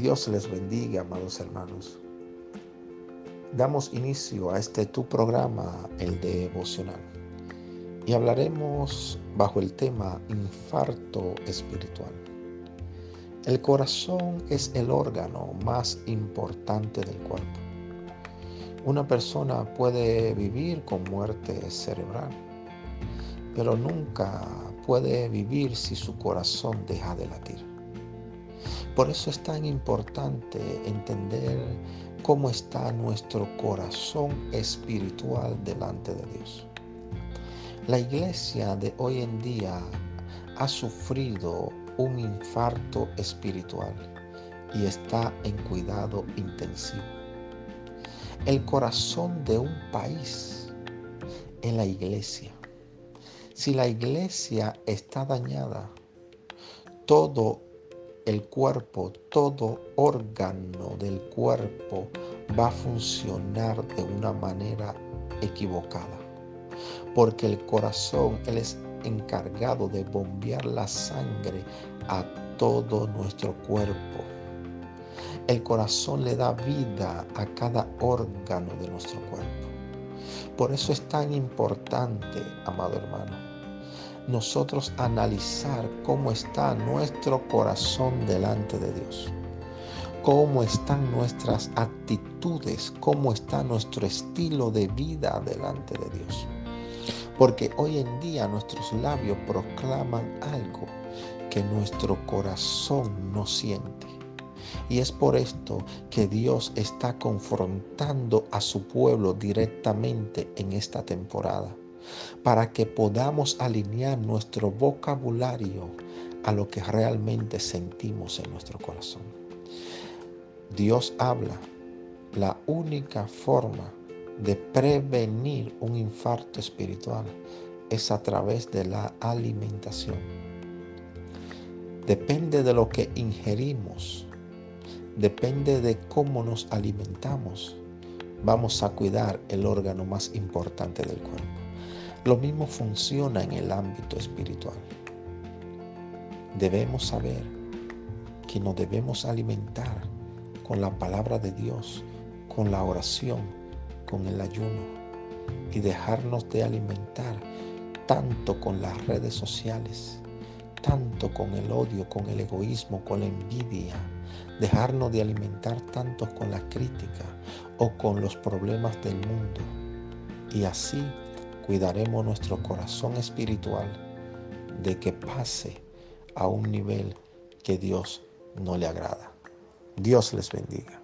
Dios les bendiga, amados hermanos. Damos inicio a este tu programa, el devocional, y hablaremos bajo el tema infarto espiritual. El corazón es el órgano más importante del cuerpo. Una persona puede vivir con muerte cerebral, pero nunca puede vivir si su corazón deja de latir. Por eso es tan importante entender cómo está nuestro corazón espiritual delante de Dios. La iglesia de hoy en día ha sufrido un infarto espiritual y está en cuidado intensivo. El corazón de un país en la iglesia. Si la iglesia está dañada, todo el cuerpo, todo órgano del cuerpo va a funcionar de una manera equivocada. Porque el corazón, Él es encargado de bombear la sangre a todo nuestro cuerpo. El corazón le da vida a cada órgano de nuestro cuerpo. Por eso es tan importante, amado hermano, nosotros analizar cómo está nuestro corazón delante de Dios. Cómo están nuestras actitudes, cómo está nuestro estilo de vida delante de Dios. Porque hoy en día nuestros labios proclaman algo que nuestro corazón no siente. Y es por esto que Dios está confrontando a su pueblo directamente en esta temporada, para que podamos alinear nuestro vocabulario a lo que realmente sentimos en nuestro corazón. Dios habla. La única forma de prevenir un infarto espiritual es a través de la alimentación. Depende de lo que ingerimos, depende de cómo nos alimentamos, vamos a cuidar el órgano más importante del cuerpo. Lo mismo funciona en el ámbito espiritual. Debemos saber que nos debemos alimentar con la palabra de Dios, con la oración, con el ayuno y dejarnos de alimentar tanto con las redes sociales, tanto con el odio, con el egoísmo, con la envidia, dejarnos de alimentar tanto con la crítica o con los problemas del mundo. Y así cuidaremos nuestro corazón espiritual de que pase a un nivel que Dios no le agrada. Dios les bendiga.